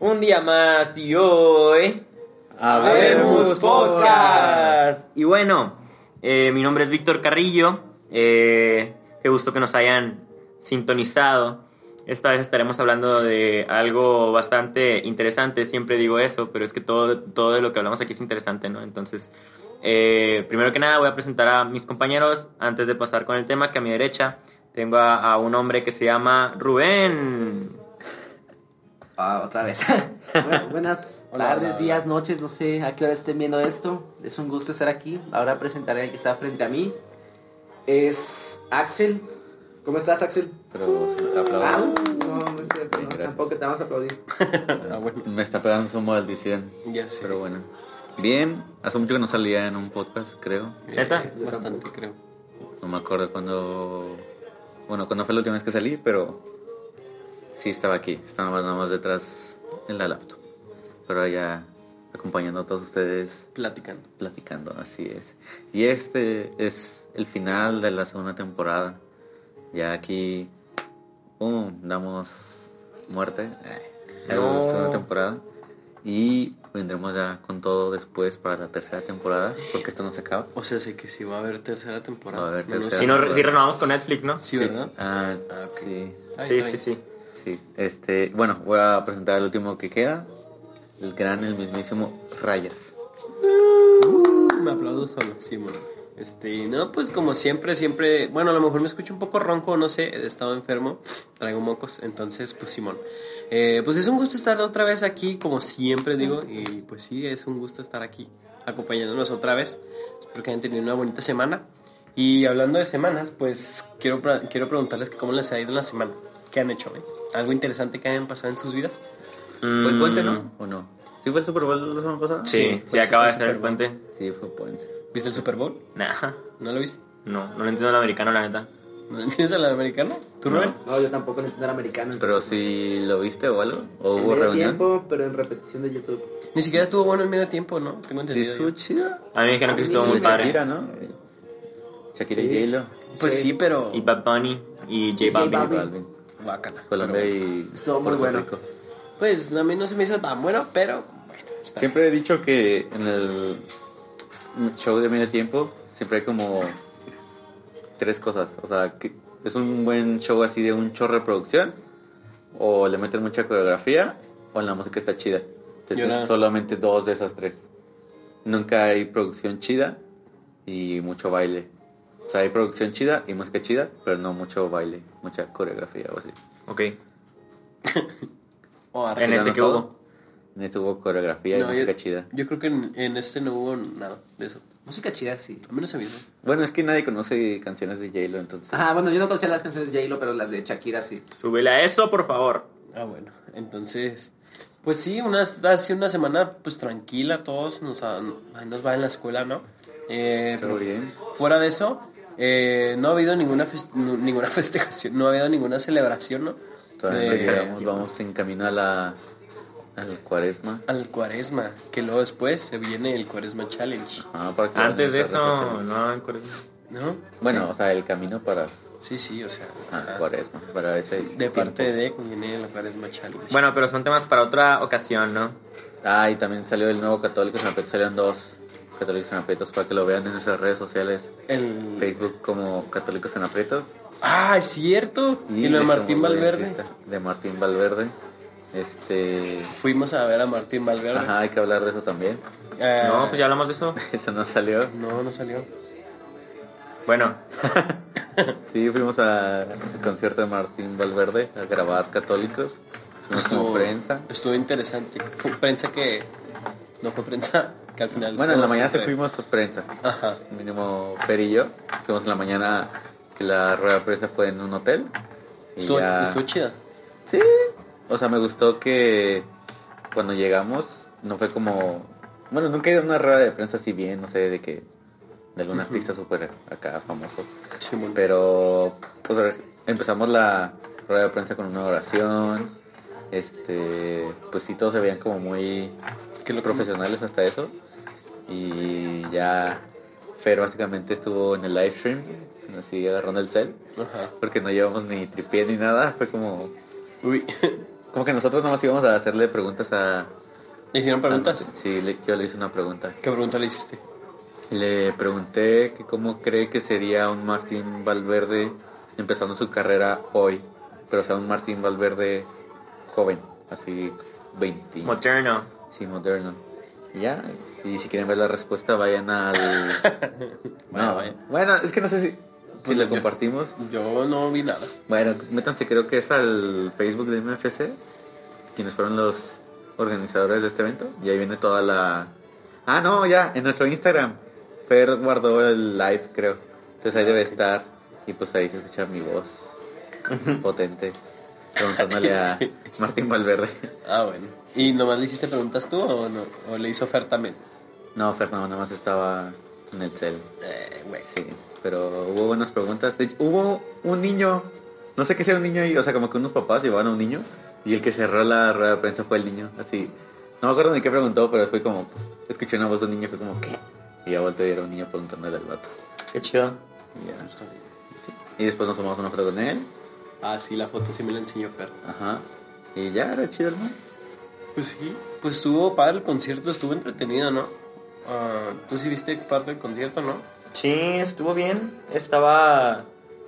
Un día más y hoy. Habemos Podcast. Y bueno, eh, mi nombre es Víctor Carrillo. Eh, qué gusto que nos hayan sintonizado. Esta vez estaremos hablando de algo bastante interesante. Siempre digo eso, pero es que todo, todo de lo que hablamos aquí es interesante, ¿no? Entonces, eh, primero que nada voy a presentar a mis compañeros antes de pasar con el tema, que a mi derecha tengo a, a un hombre que se llama Rubén. Ah, otra vez. Bueno, buenas tardes, días, noches, no sé a qué hora estén viendo esto. Es un gusto estar aquí. Ahora presentaré al que está frente a mí. Es Axel. ¿Cómo estás, Axel? Pero está Ah, no, no es cierto, no, tampoco te vamos a aplaudir. Ah, bueno, Me está pegando su maldición. ya sé. Pero bueno. Bien, hace mucho que no salía en un podcast, creo. ¿Neta? Eh, Bastante, creo. No me acuerdo cuándo. Bueno, cuándo fue la última vez que salí, pero. Sí estaba aquí. Estaba nada más detrás en la laptop. Pero ya acompañando a todos ustedes, Platicando. platicando, así es. Y este es el final de la segunda temporada. Ya aquí. ¡Pum! Damos muerte. a la No. segunda temporada. Y vendremos ya con todo después para la tercera temporada, porque esto no se acaba. O sea, sé que sí va a haber tercera temporada. Va a haber tercera. Si, no, si renovamos con Netflix, ¿no? Sí, ¿verdad? Ah, Ah, ok. sí. Ay, sí, ay. sí, sí. Sí, este, bueno, voy a presentar el último que queda, el gran, el mismísimo Rayas. Me aplaudo solo, sí, bueno. Este, no, pues como siempre, siempre, bueno, a lo mejor me escucho un poco ronco, no sé, he estado enfermo, traigo mocos, entonces, pues Simón. Eh, pues es un gusto estar otra vez aquí, como siempre digo, y pues sí, es un gusto estar aquí, acompañándonos otra vez. Espero que hayan tenido una bonita semana. Y hablando de semanas, pues quiero, quiero preguntarles cómo les ha ido la semana, qué han hecho, eh? ¿Algo interesante que hayan pasado en sus vidas? ¿Fue el puente, Mm, no? ¿O no? ¿Sí fue el Super Bowl la semana pasada? Sí, sí, el acaba de ser el puente. Sí, fue puente. ¿Viste el Super Bowl? Nah, ¿No lo viste? no, no lo entiendo el americano, la neta. ¿No entiendes al americano? ¿Tú, Rubén? No, yo tampoco entiendo el americano. Pero si lo viste o algo, o en hubo medio reunión. tiempo, pero en repetición de YouTube. Ni siquiera estuvo bueno en medio tiempo, ¿no? Tengo Sí, entendido. estuvo yo. chido. A mí me dijeron que estuvo muy De padre. Shakira, ¿no? Shakira Sí. y J-Lo. Pues sí, Sí. pero. Y Bad Bunny y J J Balvin. Colombia Pero- y Estuvo muy Puerto bueno. Rico. Pues a mí no se me hizo tan bueno, pero. Bueno, Siempre he dicho que en el show de medio tiempo siempre hay como tres cosas. O sea, que es un buen show así de un chorro de producción, o le meten mucha coreografía, o la música está chida. Entonces, solamente dos de esas tres. Nunca hay producción chida y mucho baile. O sea, hay producción chida y música chida, pero no mucho baile, mucha coreografía o así. Ok. En este que hubo. En este hubo coreografía y música yo, chida. yo creo que en, en este no hubo nada de eso. Música chida, sí. A mí no se me hizo. Bueno, es que nadie conoce canciones de J-Lo, entonces... Ah, bueno, yo no conocía las canciones de J-Lo, pero las de Shakira sí. Súbele a eso, por favor. Ah, bueno. Entonces. Pues sí, una, sido una semana pues tranquila, todos nos, ahí nos va en la escuela, ¿no? Eh, Todo pero bien. fuera de eso, eh, no ha habido ninguna, fes- nu- ninguna festejación, no ha habido ninguna celebración, ¿no? Todavía Eh, llegamos, vamos en camino a la al cuaresma. al cuaresma, que luego después se viene el cuaresma challenge, Ah, para que Antes de eso, no, en Corea. ¿no? Bueno, o sea, el camino para Sí, sí, o sea, ah, cuaresma, para ese de parte tiempo. de viene el cuaresma challenge. Bueno, pero son temas para otra ocasión, ¿no? Ah, y también salió el nuevo Católicos en Aprietos, salieron dos Católicos en Aprietos para que lo vean en nuestras redes sociales, el Facebook como Católicos en Aprietos. Ah, es cierto. Y, lo de Martín Valverde. De Martín Valverde. Este... Fuimos a ver a Martín Valverde. Ajá, hay que hablar de eso también. Eh, No, pues ya hablamos de eso. Eso no salió. No, no salió. Bueno, Sí, fuimos al concierto de Martín Valverde a grabar Católicos. Fuimos como prensa. Estuvo interesante. Fue prensa que. No fue prensa, que al final. Bueno, en la mañana sí siempre- fuimos prensa. Ajá. Mínimo Fer y yo. Fuimos en la mañana que la rueda de prensa fue en un hotel. Y Estuvo, ya- estuvo chida. Sí. O sea, me gustó que cuando llegamos no fue como... Bueno, nunca he ido a una rueda de prensa así bien, no sé, de que... De algún artista súper acá famoso. Simón. Pero pues empezamos la rueda de prensa con una oración. Este, pues sí, todos se veían como muy Que lo profesionales hasta eso. Y ya Fer básicamente estuvo en el live stream, así agarrando el cel, Ajá. porque no llevamos ni tripié ni nada. Fue como, Uy. Como que nosotros nomás íbamos a hacerle preguntas a... ¿Le hicieron preguntas? Sí, le- yo le hice una pregunta. ¿Qué pregunta le hiciste? Le pregunté que cómo cree que sería un Martín Valverde empezando su carrera hoy. Pero o sea, un Martín Valverde joven, así 20. Moderno. Sí, moderno. Ya, y si quieren ver la respuesta, vayan al... Bueno, No, vaya. bueno, es que no sé si, si Pues lo yo- compartimos. Yo no vi nada. Bueno, métanse, creo que es al Facebook de MFC, quienes fueron los organizadores de este evento. Y ahí viene toda la... Ah, no, ya, en nuestro Instagram. Fer guardó el live, creo. Entonces ahí debe estar. Y pues ahí se escucha mi voz potente. Preguntándole a Martín Valverde. Ah, bueno. ¿Y nomás le hiciste preguntas tú o no? ¿O le hizo Fer también? No, Fer no, nada más estaba en el cel. Eh, güey. Sí, pero hubo buenas preguntas. De hecho, hubo un niño, no sé qué sea un niño ahí, o sea, como que unos papás llevaban a un niño y el que cerró la rueda de prensa fue el niño, así. No me acuerdo ni qué preguntó, pero fue como, escuché una voz de un niño, fue como, ¿qué? Y ya volteé y era un niño preguntándole al vato. Qué chido. Y, ya, sí. Y después nos tomamos una foto con él, Ah, sí, la foto sí me la enseñó Fer. ajá. Y ya, era chido, ¿no? Pues sí. Pues estuvo padre el concierto, estuvo entretenido, ¿no? Ah, Tú sí viste parte del concierto, ¿no? Sí, estuvo bien. Estaba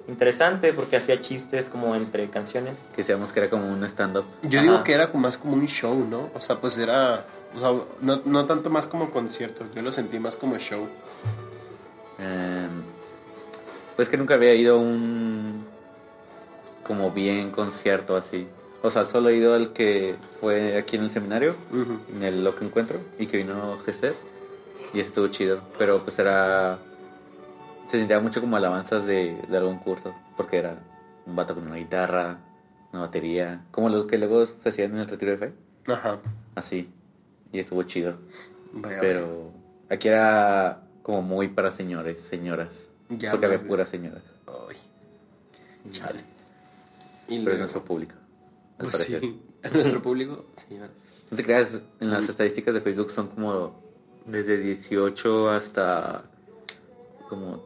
interesante porque hacía chistes como entre canciones. Que decíamos que era como un stand-up. Yo Ajá. digo que era como más como un show, ¿no? O sea, pues era... O sea, no, no tanto más como concierto, yo lo sentí más como show. Em, pues que nunca había ido a un como bien concierto así. O sea, solo he ido al que fue aquí en el seminario, en el Loco Encuentro, y que vino Gester. Y estuvo chido. Pero pues era. Se sentía mucho como alabanzas de, de algún curso. Porque era un vato con una guitarra, una batería. Como los que luego se hacían en el retiro de fe. Ajá. Así. Y estuvo chido. Vaya, Pero aquí era como muy para señores, señoras. Ya porque había puras señoras. Ay, chale. Y Pero es luego- nuestro público. al Pues parecer. sí, a nuestro público, señores. No te creas, en Sí. las estadísticas de Facebook son como desde 18 hasta como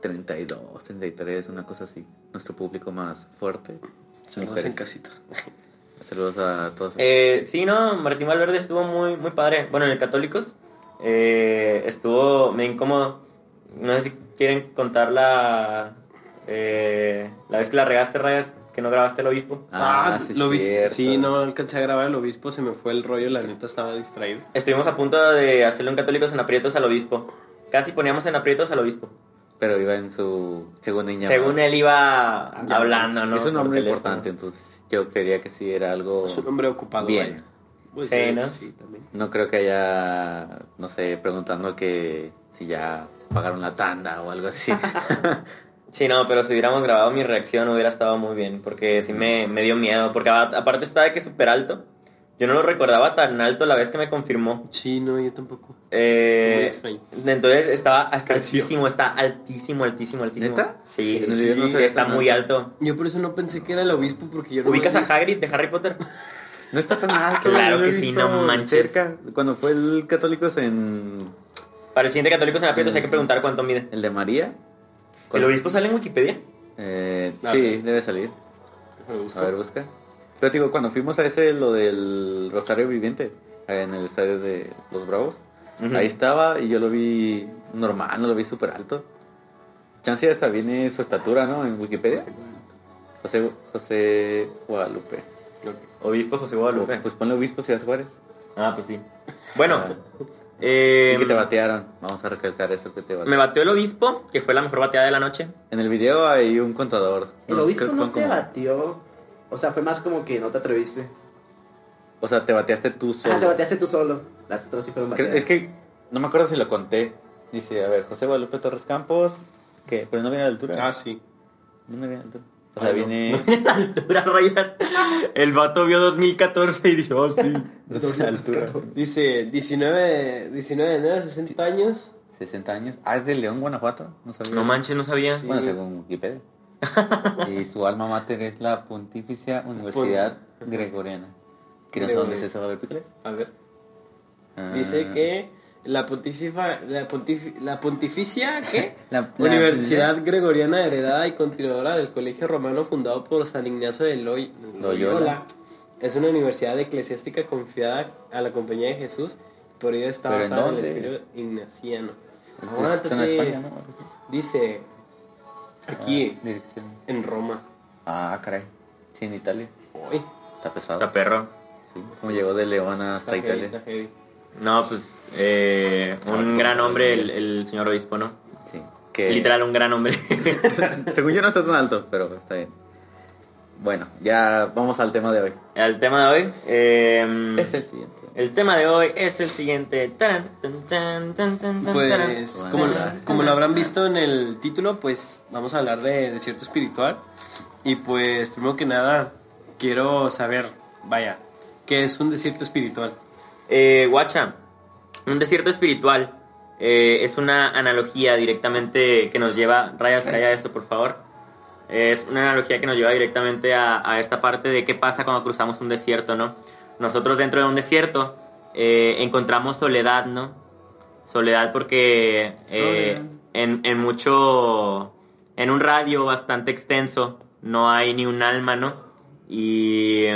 32, 33, una cosa así. Nuestro público más fuerte. Saludos Mujeres. en casita. Saludos a todos. Eh, sí, no, Martín Valverde estuvo muy, muy padre. Bueno, en el Católicos eh, estuvo medio incómodo. No sé si quieren contar la, eh, la vez que la regaste, Rayas, que no grabaste el obispo. Ah, sí, lo viste. Sí, no alcancé a grabar el obispo, se me fue el rollo, la neta estaba distraído. Estuvimos a punto de hacerle un Católicos en aprietos al obispo. Casi poníamos en aprietos al obispo. Pero iba en su segunda niña. Según él iba hablando, ¿no? Es un hombre importante, entonces yo creería que sí era algo... Es un hombre ocupado. Bien. vaya. Pues Sí, ¿no? Sí, también. No creo que haya, no sé, preguntando que si ya pagaron la tanda o algo así. Sí, no, pero si hubiéramos grabado mi reacción hubiera estado muy bien, porque sí me, me dio miedo, porque a- aparte estaba de que súper alto. Yo no lo recordaba tan alto la vez que me confirmó. Sí, no, yo tampoco. Eh, muy extraño. entonces estaba hasta altísimo, está altísimo, altísimo, altísimo. ¿Neta? Sí, Sí, sí, no sé, está muy alto. Yo por eso no pensé que era el obispo, porque yo no ¿Ubicas a Hagrid de Harry Potter? No está tan alto. Claro que sí, no manches. Cerca, cuando fue el Católicos en Para el siguiente Católicos en aprietos hay que preguntar cuánto mide. el de María. ¿El obispo sale en Wikipedia? Eh, A sí, debe salir. A ver, busca. Pero digo, cuando fuimos a ese, lo del Rosario Viviente, en el estadio de Los Bravos, ahí estaba y yo lo vi normal, no lo vi súper alto. Chance hasta viene su estatura, ¿no? En Wikipedia. José, José Guadalupe. Obispo José Guadalupe. Pues ponle obispo Ciudad Juárez. Ah, pues sí. Bueno, Ah. Eh, y que te batearon. Vamos a recalcar eso que te batearon. me bateó el obispo, que fue la mejor bateada de la noche. En el video hay un contador. El obispo que no te como- batió. O sea, fue más como que no te atreviste. O sea, te bateaste tú solo. Ah, te bateaste tú solo. Las otras sí fueron bateadas. Es que no me acuerdo si lo conté. Dice, a ver, José Guadalupe Torres Campos. ¿Qué? Pero no viene a la altura. Ah, sí. No me viene a la altura. O sea, Ay, no. viene. Altura, rayas. El vato vio 2014 y dice, oh, sí. Dice 19, 19 de enero, 60 años. 60 años. Ah, es de León, Guanajuato. No sabía. No manches, no sabía. Sí. Bueno, según Wikipedia. y su alma mater es la Pontificia Universidad Gregoriana. Que no sé dónde es eso, ver, pícale. A ver. Ah. Dice que la pontificia, la, pontifi- la pontificia ¿qué? La- la- Universidad Gregoriana heredada y continuadora del Colegio Romano fundado por San Ignacio de Loy- Loyola. Es una universidad eclesiástica confiada a la compañía de Jesús, por ello está ¿Pero en basada en el espíritu ignaciano. Entonces, está en. España, ¿no? Dice aquí, Ah, dirección. en Roma. Ah, caray. Sí, en Italia. Uy, Está pesado. Está perro. Sí, como llegó de León hasta está heavy, Italia. está heavy. No, pues eh, un gran hombre el, el señor obispo, ¿no? Sí. Que... Literal, un gran hombre. Según yo no está tan alto, pero está bien. Bueno, ya vamos al tema de hoy. el tema de hoy. eh, Es el siguiente. el tema de hoy es el siguiente. Taran, tan, tan, tan, tan, tan, Pues, como, como lo habrán visto en el título, pues vamos a hablar de desierto espiritual. Y pues, primero que nada, quiero saber, vaya, ¿qué es un desierto espiritual? Eh, guacha, un desierto espiritual eh, es una analogía directamente que nos lleva. Rayas, calla esto, por favor. Es una analogía que nos lleva directamente a, a esta parte de qué pasa cuando cruzamos un desierto, ¿no? Nosotros dentro de un desierto eh, encontramos soledad, ¿no? Soledad porque eh, Soledad. en, en mucho. En un radio bastante extenso no hay ni un alma, ¿no? Y.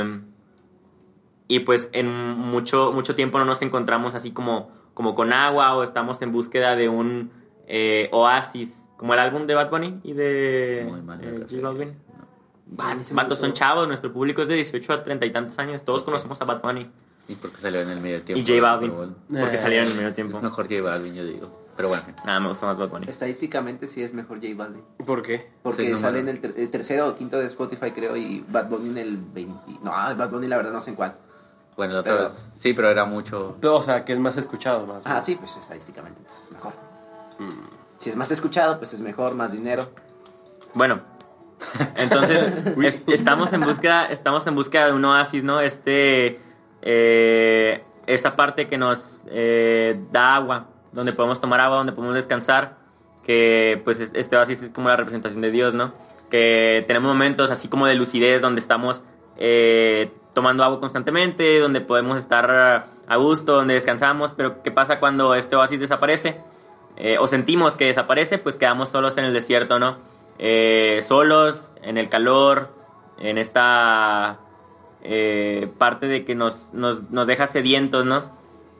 y pues en mucho, mucho tiempo no nos encontramos así como, como con agua o estamos en búsqueda de un eh, oasis, como el álbum de Bad Bunny y de Muy mal. eh, J Balvin. ¿no? Son chavos, nuestro público es de 18 a 30 y tantos años, todos conocemos a Bad Bunny Y porque salió en el medio tiempo. y J Balvin, pero bueno, porque Eh, salieron en el medio tiempo. Es mejor J Balvin, yo digo. Pero bueno. Nada, me gusta más Bad Bunny. Estadísticamente sí es mejor J Balvin. ¿Por qué? Porque Sí, no sale en mames. el, ter- el tercero o quinto de Spotify, creo, y Bad Bunny en el 20. No, Bad Bunny la verdad no sé en cuál. Bueno, la otra Pero- vez. Sí, pero era mucho. O sea, que es más escuchado, más. Ah, sí, pues estadísticamente pues, es mejor. Si es más escuchado, pues es mejor, más dinero. Bueno, entonces es- estamos en búsqueda, estamos en búsqueda de un oasis, ¿no? Este, eh, esta parte que nos eh, da agua, donde podemos tomar agua, donde podemos descansar, que pues es- este oasis es como la representación de Dios, ¿no? Que tenemos momentos así como de lucidez, donde estamos eh, tomando agua constantemente, donde podemos estar a gusto, donde descansamos, pero ¿qué pasa cuando este oasis desaparece? eh, o sentimos que desaparece, pues quedamos solos en el desierto, ¿no? Eh, solos, en el calor, en esta eh, parte de que nos, nos, nos deja sedientos, ¿no?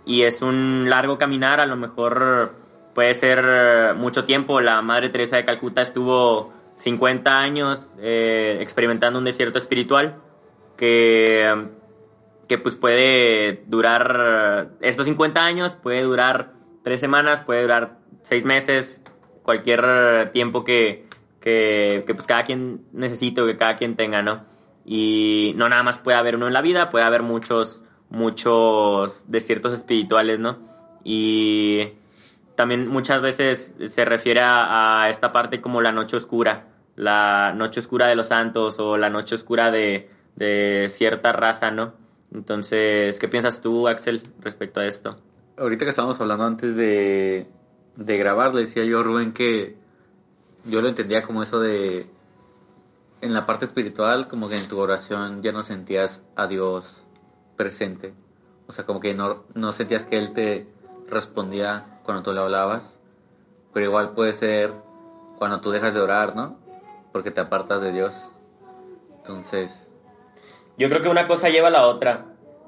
Y es un largo caminar, a lo mejor puede ser mucho tiempo. La Madre Teresa de Calcuta estuvo 50 años eh, experimentando un desierto espiritual que, que pues puede durar, estos 50 años puede durar tres semanas, puede durar seis meses, cualquier tiempo que, que, que, pues cada quien necesite o que cada quien tenga, ¿no? Y no nada más puede haber uno en la vida, puede haber muchos, muchos desiertos espirituales, ¿no? Y también muchas veces se refiere a esta parte como la noche oscura, la noche oscura de los santos o la noche oscura de, de cierta raza, ¿no? Entonces, ¿qué piensas tú, Axel, respecto a esto? Ahorita que estábamos hablando antes de, de grabar, le decía yo a Rubén que yo lo entendía como eso de. En la parte espiritual, como que en tu oración ya no sentías a Dios presente. O sea, como que no, no sentías que Él te respondía cuando tú le hablabas. Pero igual puede ser cuando tú dejas de orar, ¿no? Porque te apartas de Dios. Entonces, Yo creo que una cosa lleva a la otra.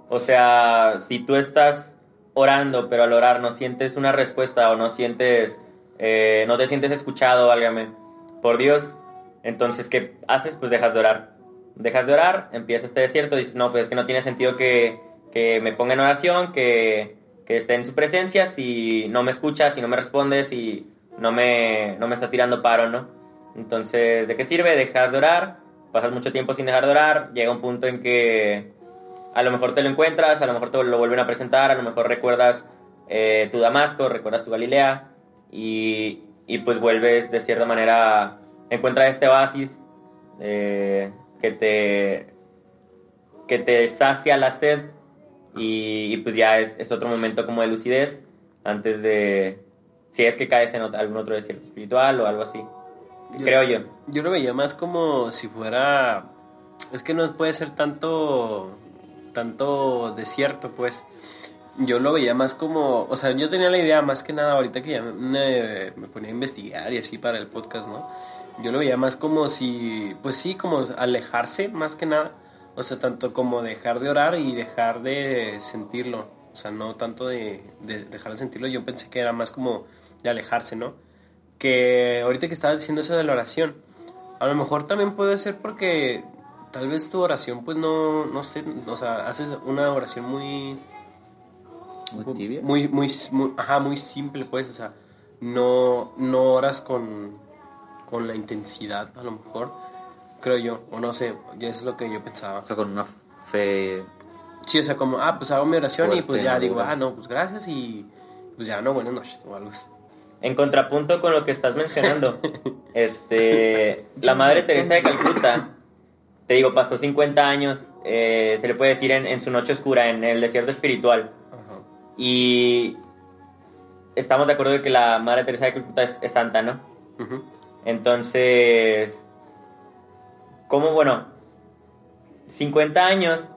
O sea, si tú estás orando, pero al orar no sientes una respuesta o no sientes, eh, no te sientes escuchado, válgame, por Dios, entonces, ¿qué haces? Pues dejas de orar. Dejas de orar, empieza este desierto, dices, no, pues es que no tiene sentido que, que me ponga en oración, que, que esté en su presencia, si no me escuchas, si no me respondes, si no me, no me está tirando paro, ¿no? Entonces, ¿de qué sirve? Dejas de orar, pasas mucho tiempo sin dejar de orar, llega un punto en que a lo mejor te lo encuentras, a lo mejor te lo vuelven a presentar, a lo mejor recuerdas eh, tu Damasco, recuerdas tu Galilea y, y pues vuelves de cierta manera, encuentras este oasis eh, que te que te sacia la sed y, y pues ya es, es otro momento como de lucidez antes de si es que caes en ot- algún otro desierto espiritual o algo así Yo- creo yo Yo lo veía más como si fuera. Es que no puede ser tanto. Tanto desierto, pues. Yo lo veía más como. O sea, yo tenía la idea más que nada ahorita que ya me, me ponía a investigar y así para el podcast, ¿no? Yo lo veía más como si. Pues sí, como alejarse más que nada. O sea, tanto como dejar de orar y dejar de sentirlo. O sea, no tanto de, de dejar de sentirlo. Yo pensé que era más como de alejarse, ¿no? Que ahorita que estabas diciendo eso de la oración, a lo mejor también puede ser porque tal vez tu oración, pues no, no sé, o sea, haces una oración muy Muy tibia. muy, muy, muy- ajá, muy simple, pues, o sea, no, no oras con, con la intensidad, a lo mejor, creo yo, o no sé, ya es lo que yo pensaba. O sea, con una fe. Sí, o sea, como, ah, pues hago mi oración y pues ya digo, ah, no, pues gracias y pues ya, no, buenas noches o algo así. En contrapunto con lo que estás mencionando, este, la Madre Teresa de Calcuta, te digo, pasó 50 años, eh, se le puede decir, en, en su noche oscura, en el desierto espiritual. Ajá. Y estamos de acuerdo de que la Madre Teresa de Calcuta es, es santa, ¿no? Entonces, ¿cómo, bueno, 50 años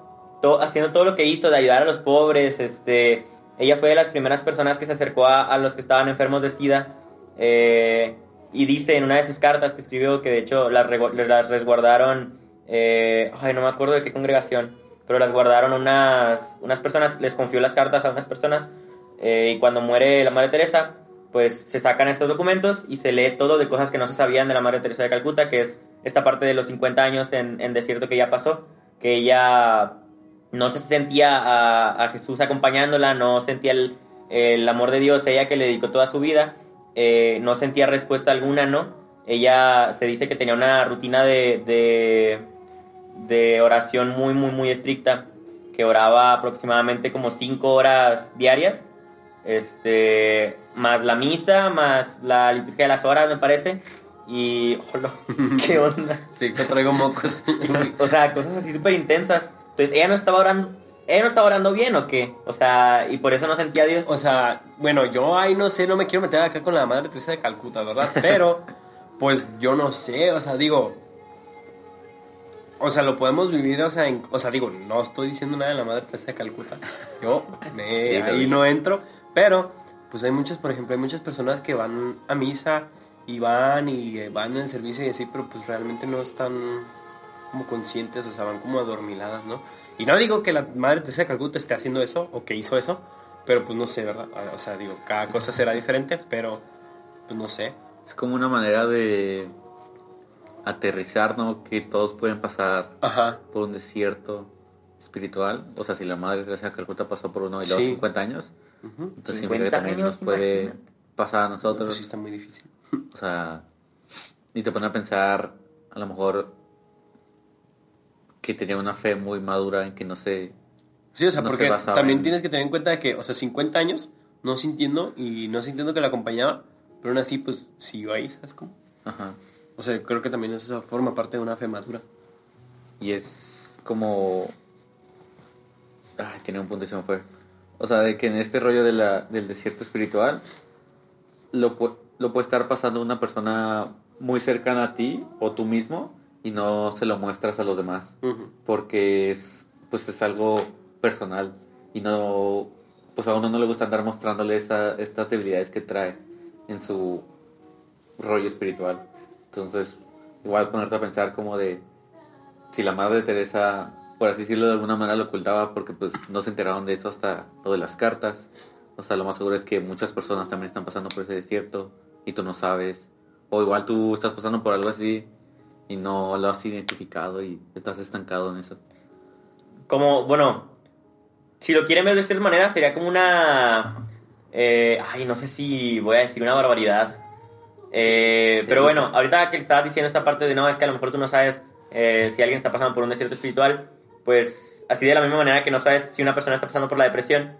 to- haciendo todo lo que hizo de ayudar a los pobres, este, ella fue de las primeras personas que se acercó a, a los que estaban enfermos de SIDA eh, y dice en una de sus cartas que escribió que de hecho las, resguardaron, eh, ay, no me acuerdo de qué congregación, pero las guardaron unas, unas personas, les confió las cartas a unas personas eh, y cuando muere la Madre Teresa, pues se sacan estos documentos y se lee todo de cosas que no se sabían de la Madre Teresa de Calcuta, que es esta parte de los 50 años en, en desierto que ya pasó, que ella no se sentía a, a Jesús acompañándola, no sentía el, el amor de Dios, ella que le dedicó toda su vida, eh, no sentía respuesta alguna, ¿no? Ella se dice que tenía una rutina de, de, de oración muy, muy, muy estricta, que oraba aproximadamente como 5 horas diarias, este, más la misa, más la liturgia de las horas, me parece, y... hola, ¿Qué onda? Sí, que traigo mocos. O sea, cosas así súper intensas. Entonces, ella no estaba orando. ¿Ella no estaba orando bien o qué? O sea, y por eso no sentía a Dios. O sea, bueno, yo ahí no sé, no me quiero meter acá con la Madre Teresa de Calcuta, ¿verdad? Pero, pues yo no sé, o sea, digo, o sea, lo podemos vivir, o sea, en- o sea, digo, no estoy diciendo nada de la Madre Teresa de Calcuta. Yo me, ahí no entro, pero, pues hay muchas, por ejemplo, hay muchas personas que van a misa y van y eh, van en servicio y así, pero pues realmente no están como conscientes, o sea, van como adormiladas, ¿no? Y no digo que la Madre de Calcuta esté haciendo eso o que hizo eso, pero pues no sé, ¿verdad? O sea, digo, cada cosa será diferente, pero pues no sé. Es como una manera de aterrizar, ¿no? Que todos pueden pasar Ajá. por un desierto espiritual. O sea, si la madre de Calcuta pasó por uno y luego Sí. 50 años, entonces 50 significa que también años, nos puede imagínate. pasar a Pues nosotros. sí está muy difícil. O sea, y te pone a pensar, a lo mejor, que tenía una fe muy madura en que no sé. Sí, o sea, No se porque también en- tienes que tener en cuenta de que, o sea, 50 años no sintiendo y no sintiendo que la acompañaba, pero aún así, pues siguió ahí, ¿sabes cómo? Ajá. O sea, creo que también eso forma parte de una fe madura. Y es como. Ay, tiene un punto y se me fue. O sea, de que en este rollo de la, del desierto espiritual, lo, lo puede estar pasando una persona muy cercana a ti o tú mismo y no se lo muestras a los demás. Ujú. Porque es, pues es algo personal y no. Pues a uno no le gusta andar mostrándole esa- estas debilidades que trae en su rollo espiritual. Entonces, igual ponerte a pensar como de si la madre de Teresa, por así decirlo de alguna manera, lo ocultaba porque pues no se enteraron de eso hasta lo de las cartas. O sea, lo más seguro es que muchas personas también están pasando por ese desierto y tú no sabes. O igual tú estás pasando por algo así y no lo has identificado y estás estancado en eso. Como, bueno, si lo quieren ver de esta manera, sería como una. eh, ay, no sé si voy a decir una barbaridad. Eh, Sí. Pero bueno, ahorita que estabas diciendo esta parte de no, es que a lo mejor tú no sabes eh, si alguien está pasando por un desierto espiritual, pues así de la misma manera que no sabes si una persona está pasando por la depresión,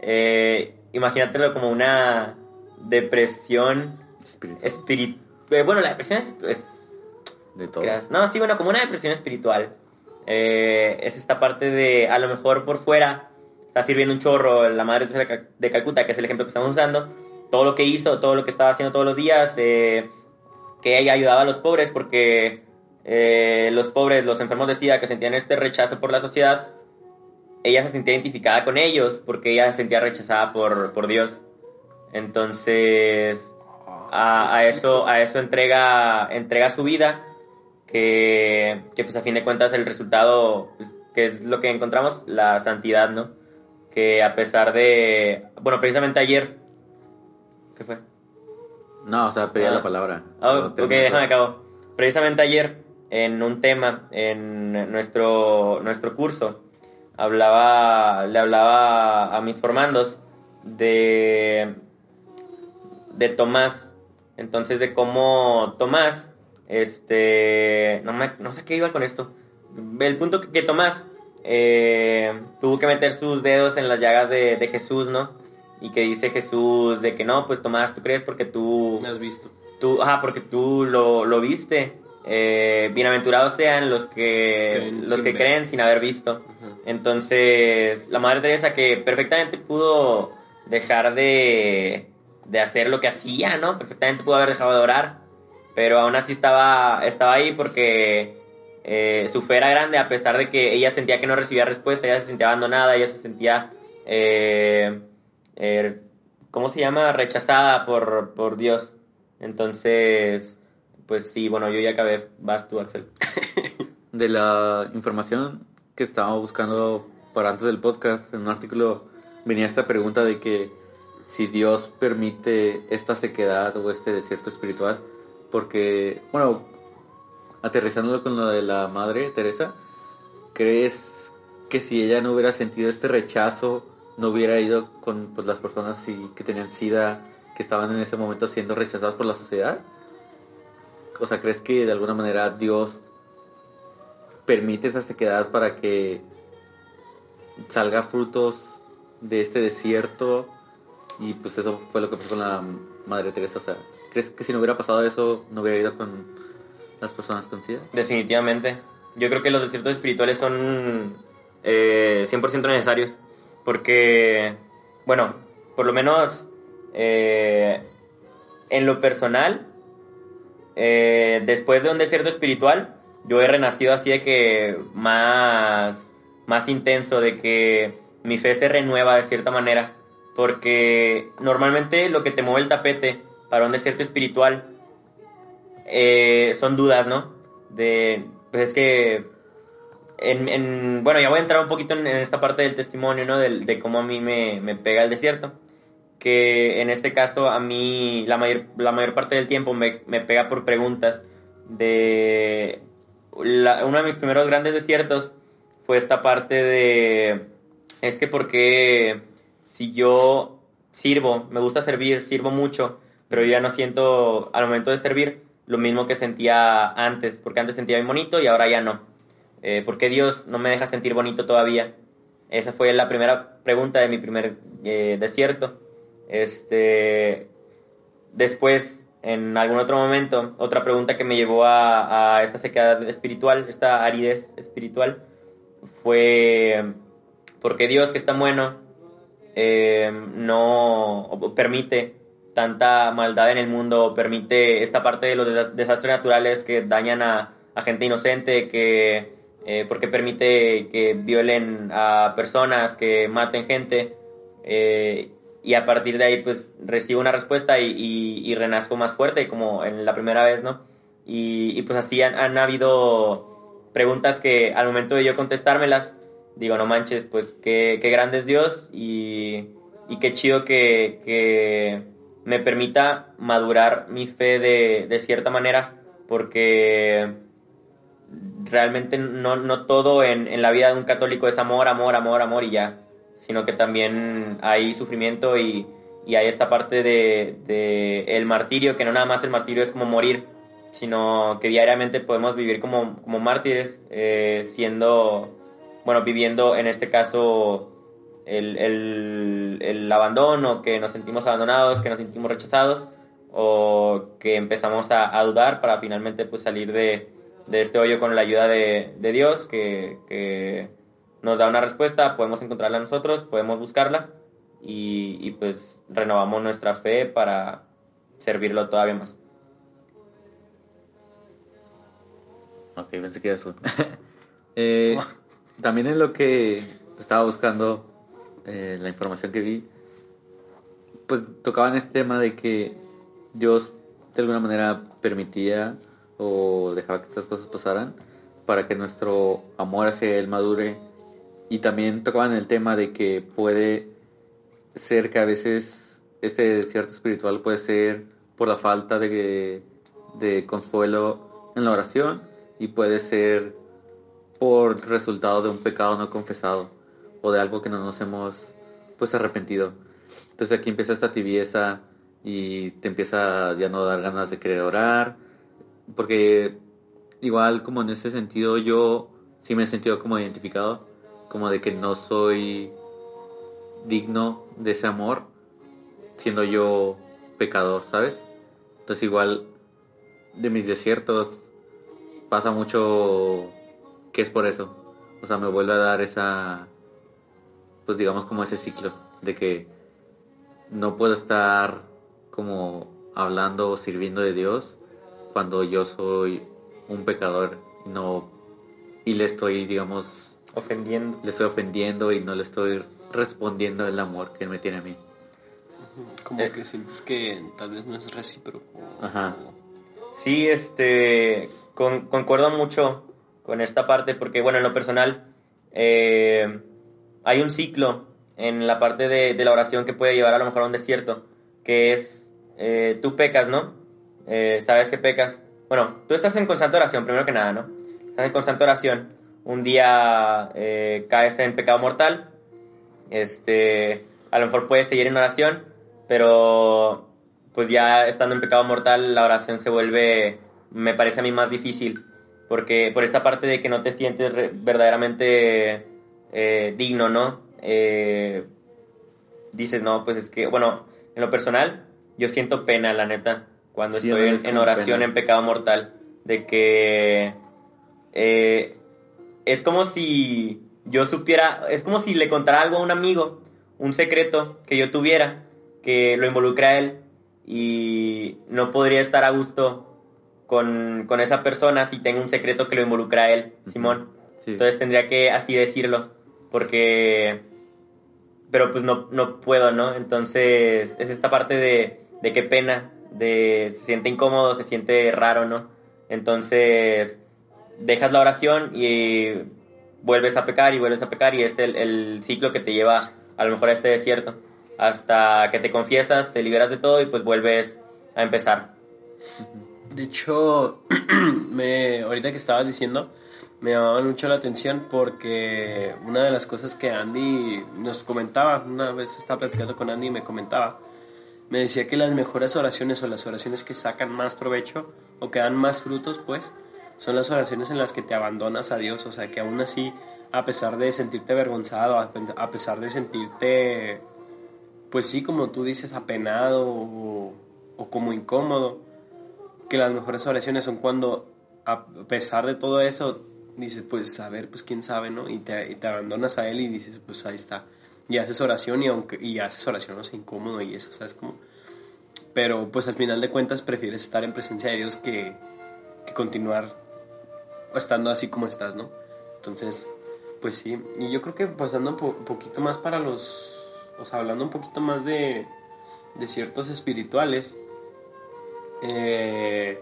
eh, imagínatelo como una depresión Espiritual. espiritual. bueno, la depresión es, es de todo. creas. No, sí, bueno, como una depresión espiritual. Eh, es esta parte de, a lo mejor por fuera, está sirviendo un chorro la madre de Calcuta, que es el ejemplo que estamos usando. Todo lo que hizo, todo lo que estaba haciendo todos los días, eh, que ella ayudaba a los pobres, porque eh, los pobres, los enfermos de SIDA que sentían este rechazo por la sociedad, ella se sentía identificada con ellos, porque ella se sentía rechazada por, por Dios. Entonces, a, a eso, a eso entrega, entrega su vida, que, que pues a fin de cuentas el resultado, pues, que es lo que encontramos, la santidad, ¿no? Que a pesar de, bueno, precisamente ayer, ¿qué fue? No, o sea, pedía Ah. la palabra. No, ok, déjame acabo. Precisamente ayer, en un tema, en nuestro, nuestro curso, hablaba, le hablaba a mis formandos de, de Tomás. Entonces, de cómo Tomás, este, no, me- no sé qué iba con esto. El punto que, que Tomás eh, tuvo que meter sus dedos en las llagas de, de Jesús, ¿no? Y que dice Jesús de que no, pues Tomás, tú crees porque tú ¿Me has visto? tú, ajá, porque tú lo, lo viste. Eh, bienaventurados sean los que, Creen los sin que ver. creen sin haber visto. Entonces, la Madre Teresa que perfectamente pudo dejar de, de hacer lo que hacía, ¿no? Perfectamente pudo haber dejado de orar, pero aún así estaba, estaba ahí porque eh, su fe era grande a pesar de que ella sentía que no recibía respuesta, ella se sentía abandonada, ella se sentía, eh, eh, ¿cómo se llama? Rechazada por, por Dios. Entonces, pues sí, bueno, yo ya acabé. Vas tú, Axel. De la información que estaba buscando para antes del podcast, en un artículo venía esta pregunta de que si Dios permite esta sequedad o este desierto espiritual, porque, bueno, aterrizándolo con lo de la Madre Teresa, ¿crees que si ella no hubiera sentido este rechazo, no hubiera ido con pues, las personas que tenían SIDA, que estaban en ese momento siendo rechazadas por la sociedad? O sea, ¿crees que de alguna manera Dios permite esa sequedad para que salga frutos de este desierto? Y pues eso fue lo que pasó con la Madre Teresa. O sea, ¿crees que si no hubiera pasado eso, no hubiera ido con las personas con? Definitivamente. Yo creo que los desiertos espirituales son eh, 100% necesarios. Porque, bueno, por lo menos eh, en lo personal, eh, después de un desierto espiritual, yo he renacido así de que más, más intenso, de que mi fe se renueva de cierta manera. Porque normalmente lo que te mueve el tapete para un desierto espiritual eh, son dudas, ¿no? De, pues es que, en, en- bueno, ya voy a entrar un poquito en, en esta parte del testimonio, ¿no? Del- De, cómo a mí me, me pega el desierto. Que en este caso a mí la mayor, la mayor parte del tiempo me, me pega por preguntas de... la- uno de mis primeros grandes desiertos fue esta parte de... Es que porque si yo sirvo, me gusta servir, sirvo mucho, pero yo ya no siento al momento de servir lo mismo que sentía antes, porque antes sentía bien bonito y ahora ya no. Eh, ¿Por qué Dios no me deja sentir bonito todavía? Esa fue la primera pregunta de mi primer eh, desierto. Este, después, en algún otro momento, otra pregunta que me llevó a, a esta sequedad espiritual, esta aridez espiritual, fue ¿por qué Dios, que es tan bueno, eh, no permite tanta maldad en el mundo, permite esta parte de los desa- desastres naturales que dañan a, gente inocente, que eh, porque permite que violen a personas, que maten gente, eh, y a partir de ahí pues recibo una respuesta y, y- renazco más fuerte, como en la primera vez, ¿no? Y, pues así han, habido preguntas que al momento de yo contestármelas, digo, no manches, pues qué, qué grande es Dios y, qué chido que me permita madurar mi fe de, de cierta manera, porque realmente no, no todo en, en la vida de un católico es amor, amor, amor, amor y ya, sino que también hay sufrimiento y, y hay esta parte de, de el martirio, que no nada más el martirio es como morir, sino que diariamente podemos vivir como, como mártires, eh, siendo, bueno, viviendo en este caso el, el, abandono, que nos sentimos abandonados, que nos sentimos rechazados, o que empezamos a, dudar para finalmente pues salir de, de este hoyo con la ayuda de, de Dios, que, que nos da una respuesta, podemos encontrarla nosotros, podemos buscarla, y, y pues renovamos nuestra fe para servirlo todavía más. Ok, pensé que eso. Eh, también en lo que estaba buscando, eh, la información que vi, pues tocaban este tema de que Dios de alguna manera permitía o dejar que estas cosas pasaran para que nuestro amor hacia Él madure. Y también tocaban el tema de que puede ser que a veces este desierto espiritual puede ser por la falta de, de consuelo en la oración y puede ser por resultado de un pecado no confesado o de algo que no nos hemos pues arrepentido. Entonces aquí empieza esta tibieza y te empieza ya no dar ganas de querer orar, porque igual como en ese sentido yo sí me he sentido como identificado, como de que no soy digno de ese amor, siendo yo pecador, ¿sabes? Entonces igual de mis desiertos pasa mucho que es por eso. O sea, me vuelve a dar esa, pues digamos como ese ciclo de que no puedo estar como hablando o sirviendo de Dios cuando yo soy un pecador no y le estoy digamos Ofendiendo. le estoy ofendiendo y no le estoy respondiendo el amor que él me tiene a mí Como Eh. que sientes que tal vez no es recíproco. Ajá. Sí, este, con- concuerdo mucho con esta parte porque, bueno, en lo personal, eh, hay un ciclo en la parte de, la oración que puede llevar a lo mejor a un desierto, que es, eh, tú pecas, ¿no? Eh, sabes que pecas. Bueno, tú estás en constante oración, primero que nada, ¿no? Estás en constante oración. Un día eh, caes en pecado mortal, este, a lo mejor puedes seguir en oración, pero pues ya estando en pecado mortal, la oración se vuelve, me parece a mí más difícil, porque por esta parte de que no te sientes verdaderamente eh, digno, ¿no? Eh, dices, no, pues es que, bueno, en lo personal, yo siento pena, la neta, cuando Sí, estoy es en, oración pena. en pecado mortal, de que eh, es como si yo supiera, es como si le contara algo a un amigo, un secreto que yo tuviera, que lo involucra a él y no podría estar a gusto con, con esa persona si tengo un secreto que lo involucra a él, Simón. Sí. Entonces tendría que así decirlo, porque... Pero pues no, no puedo, ¿no? Entonces es esta parte de, de qué pena, de se siente incómodo, se siente raro, ¿no? Entonces dejas la oración y vuelves a pecar y vuelves a pecar y es el, el ciclo que te lleva a lo mejor a este desierto. Hasta que te confiesas, te liberas de todo y pues vuelves a empezar. De hecho, me, ahorita que estabas diciendo, me llamaba mucho la atención porque una de las cosas que Andy nos comentaba, una vez estaba platicando con Andy y me comentaba, me decía que las mejores oraciones o las oraciones que sacan más provecho o que dan más frutos, pues, son las oraciones en las que te abandonas a Dios, o sea, que aún así, a pesar de sentirte avergonzado, a pe- a pesar de sentirte, pues sí, como tú dices, apenado o como incómodo, que las mejores oraciones son cuando, a pesar de todo eso, dices, pues, a ver, pues, quién sabe, ¿no? Y te, te abandonas a Él y dices, pues, ahí está. Y haces oración y, aunque, y haces oración, no sé, incómodo y eso, ¿sabes? Como... Pero, pues, al final de cuentas, prefieres estar en presencia de Dios que, que continuar estando así como estás, ¿no? Entonces, pues sí. Y yo creo que pasando un po- poquito más para los... O sea, hablando un poquito más de, de ciertos espirituales. Eh,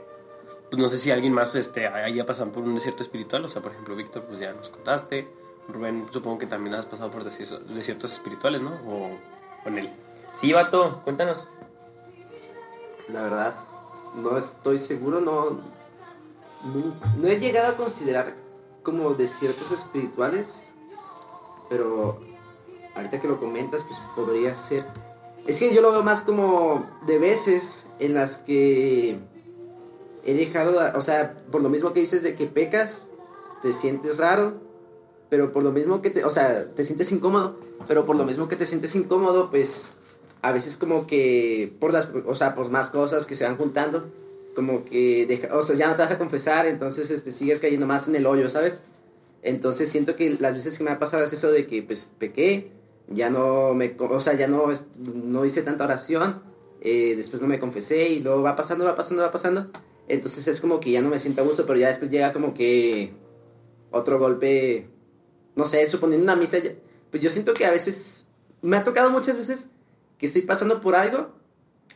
pues no sé si alguien más este, haya pasado por un desierto espiritual. O sea, por ejemplo, Víctor, pues ya nos contaste. Rubén, supongo que también has pasado por desiertos, espirituales, ¿no? O con él. Sí, vato, cuéntanos. La verdad, no estoy seguro, no, no, no he llegado a considerar como desiertos espirituales, pero ahorita que lo comentas, pues podría ser. Es que yo lo veo más como de veces en las que he dejado, o sea, por lo mismo que dices de que pecas, te sientes raro, pero por lo mismo que te, o sea, te sientes incómodo, pero por lo mismo que te sientes incómodo, pues a veces como que por las, o sea, por más cosas que se van juntando, como que deja, o sea, ya no te vas a confesar, entonces este sigues cayendo más en el hoyo, ¿sabes? Entonces siento que las veces que me ha pasado es eso de que pues pequé, ya no me, o sea, ya no, no hice tanta oración, eh, después no me confesé y luego va pasando, va pasando, va pasando. Entonces es como que ya no me siento a gusto, pero ya después llega como que otro golpe, no sé, suponiendo una misa, pues yo siento que a veces, me ha tocado muchas veces que estoy pasando por algo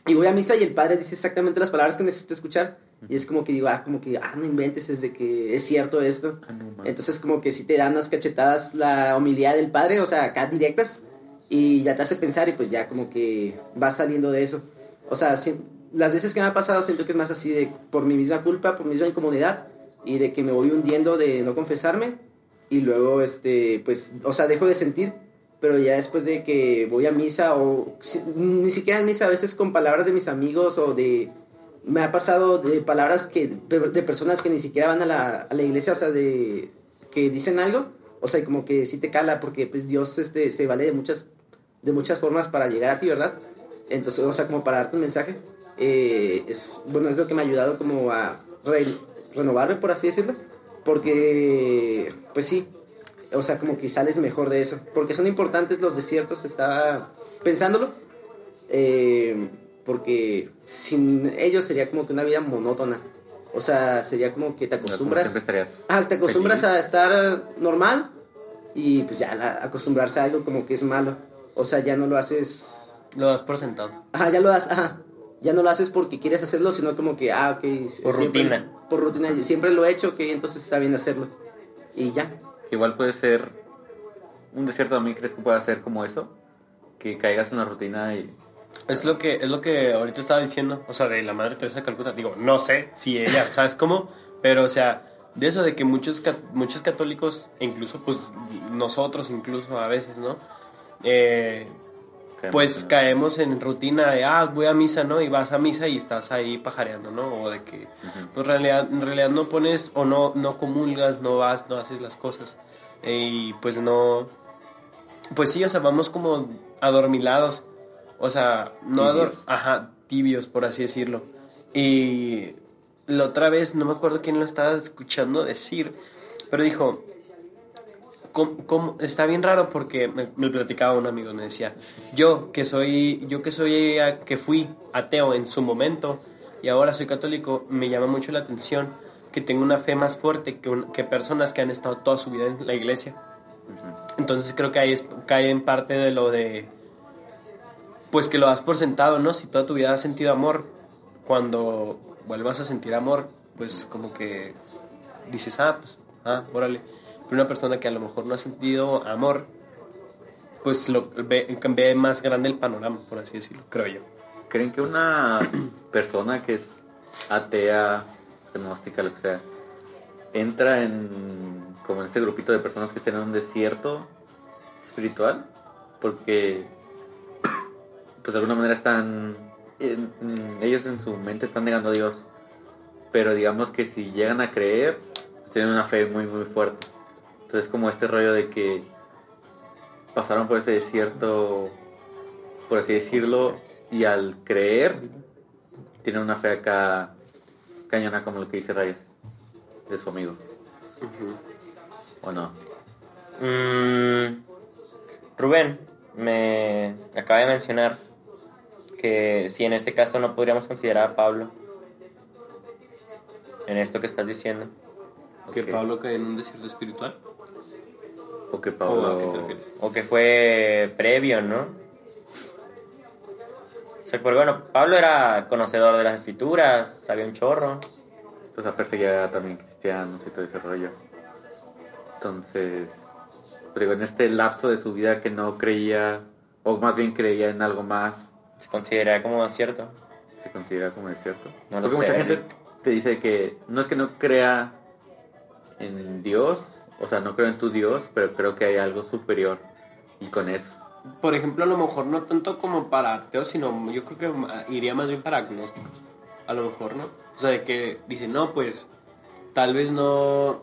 y voy a misa y el padre dice exactamente las palabras que necesito escuchar Y es como que digo, ah, como que, ah, no inventes, es de que es cierto esto. Ah. Entonces como que sí te dan unas cachetadas la humildad del padre, o sea, acá directas, y ya te hace pensar y pues ya como que vas saliendo de eso. O sea, si- las veces que me ha pasado siento que es más así de por mi misma culpa, por mi misma incomodidad, y de que me voy hundiendo de no confesarme, y luego, este, pues, o sea, dejo de sentir, pero ya después de que voy a misa, o ni siquiera en misa, a veces con palabras de mis amigos o de... Me ha pasado de palabras que de, de personas que ni siquiera van a la, a la iglesia, o sea, de que dicen algo, o sea, como que sí te cala porque pues Dios este se vale de muchas de muchas formas para llegar a ti, ¿verdad? Entonces, o sea, como para darte un mensaje, eh, es bueno, es lo que me ha ayudado como a re- renovarme, por así decirlo, porque pues sí, o sea, como que sales mejor de eso, porque son importantes los desiertos, estaba pensándolo, eh, porque sin ellos sería como que una vida monótona. O sea, sería como que te acostumbras. Ah, te acostumbras feliz. a estar normal y pues ya la- acostumbrarse a algo como que es malo. O sea, ya no lo haces. Lo das por sentado. Ajá, ya lo das. Ajá. Ya no lo haces porque quieres hacerlo, sino como que, ah, ok. Por siempre- rutina. Por rutina. Siempre lo he hecho, ok, entonces está bien hacerlo. Y ya. Igual puede ser un desierto también crees que puede ser como eso, que caigas en la rutina y Es lo que es lo que ahorita estaba diciendo, o sea, de la Madre Teresa de Calcuta. Digo, no sé si ella, ¿sabes cómo? Pero, o sea, de eso de que muchos, muchos católicos, e incluso, pues, nosotros incluso a veces, ¿no? Eh, caemos pues en- caemos en rutina de, ah, voy a misa, ¿no? Y vas a misa y estás ahí pajareando, ¿no? O de que, pues, en realidad, en realidad no pones o no, no comulgas, no vas, no haces las cosas. eh, y pues no... Pues sí, o sea, vamos como adormilados. O sea, no ador. Ajá, tibios, por así decirlo. Y la otra vez, no me acuerdo quién lo estaba escuchando decir, pero dijo, ¿cómo- cómo? está bien raro porque me, me platicaba un amigo, me decía, yo que soy, yo que soy, que fui ateo en su momento y ahora soy católico, me llama mucho la atención que tengo una fe más fuerte que, un- que personas que han estado toda su vida en la iglesia. Entonces creo que ahí es, cae en parte de lo de, pues que lo das por sentado, ¿no? Si toda tu vida has sentido amor, cuando vuelvas a sentir amor, pues como que dices, ah, pues, ah, órale. Pero una persona que a lo mejor no ha sentido amor, pues lo ve, ve más grande el panorama, por así decirlo, creo yo. ¿Creen que una persona que es atea, agnóstica, lo que sea, entra en como en este grupito de personas que están en un desierto espiritual? Porque pues de alguna manera están en- ellos en su mente están negando a Dios. Pero digamos que si llegan a creer, pues tienen una fe muy muy fuerte. Entonces como este rollo de que pasaron por ese desierto por así decirlo, y al creer, tiene una fe acá cañona como lo que dice Reyes, de su amigo. ¿O no? Mm, Rubén me acaba de mencionar que si en este caso no podríamos considerar a Pablo en esto que estás diciendo. Que. Pablo cae en un desierto espiritual. O que ¿O a Pablo... qué te refieres? O que fue previo, ¿no? O sea, porque bueno, Pablo era conocedor de las escrituras, sabía un chorro. pues a perseguía también cristianos y todo ese rollo. Entonces, pero en este lapso de su vida que no creía, o más bien creía en algo más, Se considera como cierto. se considera como desierto. No Porque sé, mucha gente te dice que no es que no crea en Dios, o sea, no creo en tu Dios, pero creo que hay algo superior. Y con eso. Por ejemplo, a lo mejor no tanto como para ateos, sino yo creo que iría más bien para agnósticos. A lo mejor, ¿no? O sea, de que dicen, no, pues tal vez no.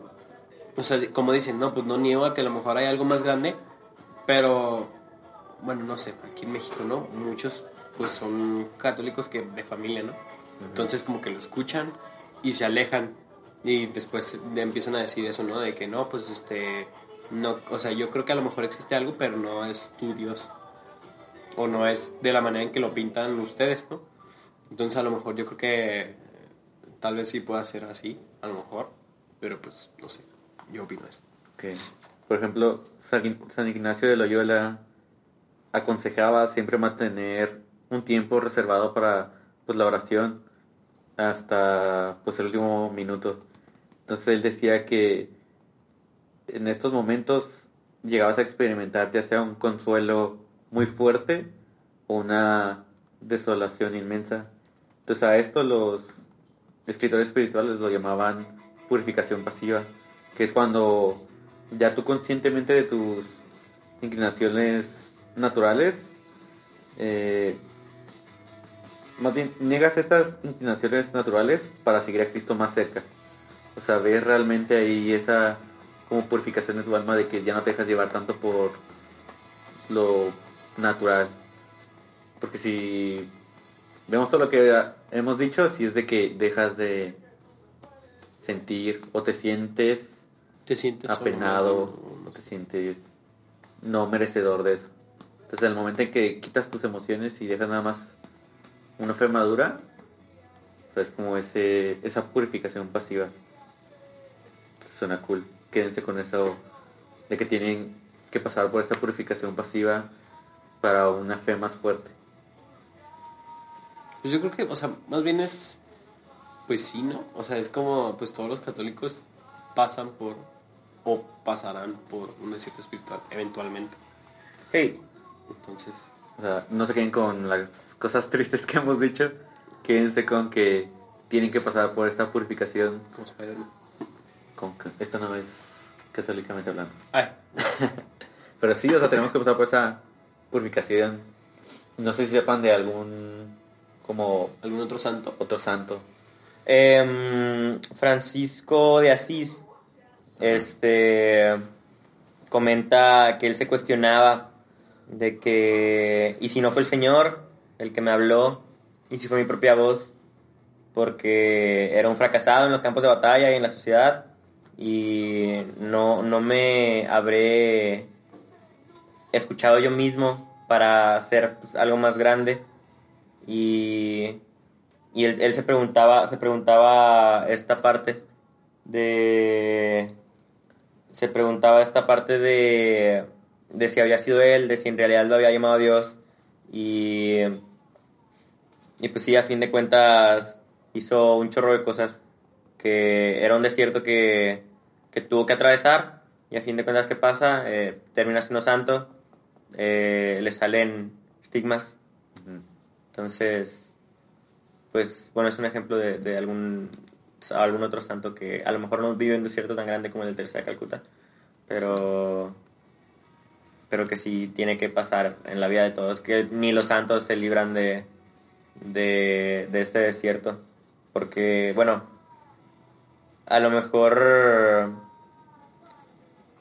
O sea, como dicen, no, pues no niego a que a lo mejor hay algo más grande, pero bueno, no sé, aquí en México, ¿no? Muchos pues son católicos que de familia, ¿no? Entonces como que lo escuchan y se alejan y después de- empiezan a decir eso, ¿no? De que no, pues este, no, o sea, yo creo que a lo mejor existe algo, pero no es tu Dios. O no es de la manera en que lo pintan ustedes, ¿no? Entonces a lo mejor yo creo que tal vez sí pueda ser así, a lo mejor, pero pues no sé, yo opino eso. Que, por ejemplo, San San Ignacio de Loyola aconsejaba siempre mantener un tiempo reservado para pues, la oración hasta pues el último minuto. Entonces él decía que en estos momentos llegabas a experimentar ya sea un consuelo muy fuerte o una desolación inmensa. Entonces a esto los escritores espirituales lo llamaban purificación pasiva, que es cuando ya tú conscientemente de tus inclinaciones naturales, eh, más bien niegas estas inclinaciones naturales para seguir a Cristo más cerca. O sea, ves realmente ahí esa como purificación de tu alma de que ya no te dejas llevar tanto por lo natural. Porque si vemos todo lo que hemos dicho, si es de que dejas de sentir o te sientes Te sientes apenado o te sientes no merecedor de eso. Entonces, el momento en que quitas tus emociones y dejas nada más una fe madura, o sea, es como ese, esa purificación pasiva. Suena cool. Quédense con eso de que tienen que pasar por esta purificación pasiva para una fe más fuerte. Pues yo creo que, o sea, más bien es, pues sí, ¿no? O sea, es como, pues todos los católicos pasan por, o pasarán por un desierto espiritual, eventualmente. Hey, Entonces, O sea, no se queden con las cosas tristes que hemos dicho. Quédense con que tienen que pasar por esta purificación. como Spider-Man. Con que esto no es católicamente hablando. Ay, Pero sí, o sea, tenemos que pasar por esa purificación. No sé si sepan de algún como ¿algún otro santo? otro santo. Em, Francisco de Asís este comenta que él se cuestionaba de que y si no fue el Señor el que me habló y si fue mi propia voz porque era un fracasado en los campos de batalla y en la sociedad y no, no me habré escuchado yo mismo para hacer pues, algo más grande y y él, él se preguntaba, se preguntaba esta parte de. Se preguntaba esta parte de. de si había sido él, de si en realidad lo había llamado Dios. Y. Y pues sí, a fin de cuentas hizo un chorro de cosas que era un desierto que, que tuvo que atravesar. Y a fin de cuentas, ¿qué pasa? Eh, termina siendo santo. eh, le salen estigmas. Entonces, pues bueno, es un ejemplo de, de algún, algún otro santo que a lo mejor no vive en un desierto tan grande como el del Teresa de Calcuta, pero, pero que sí tiene que pasar en la vida de todos, que ni los santos se libran de, de, de este desierto, porque bueno, a lo mejor,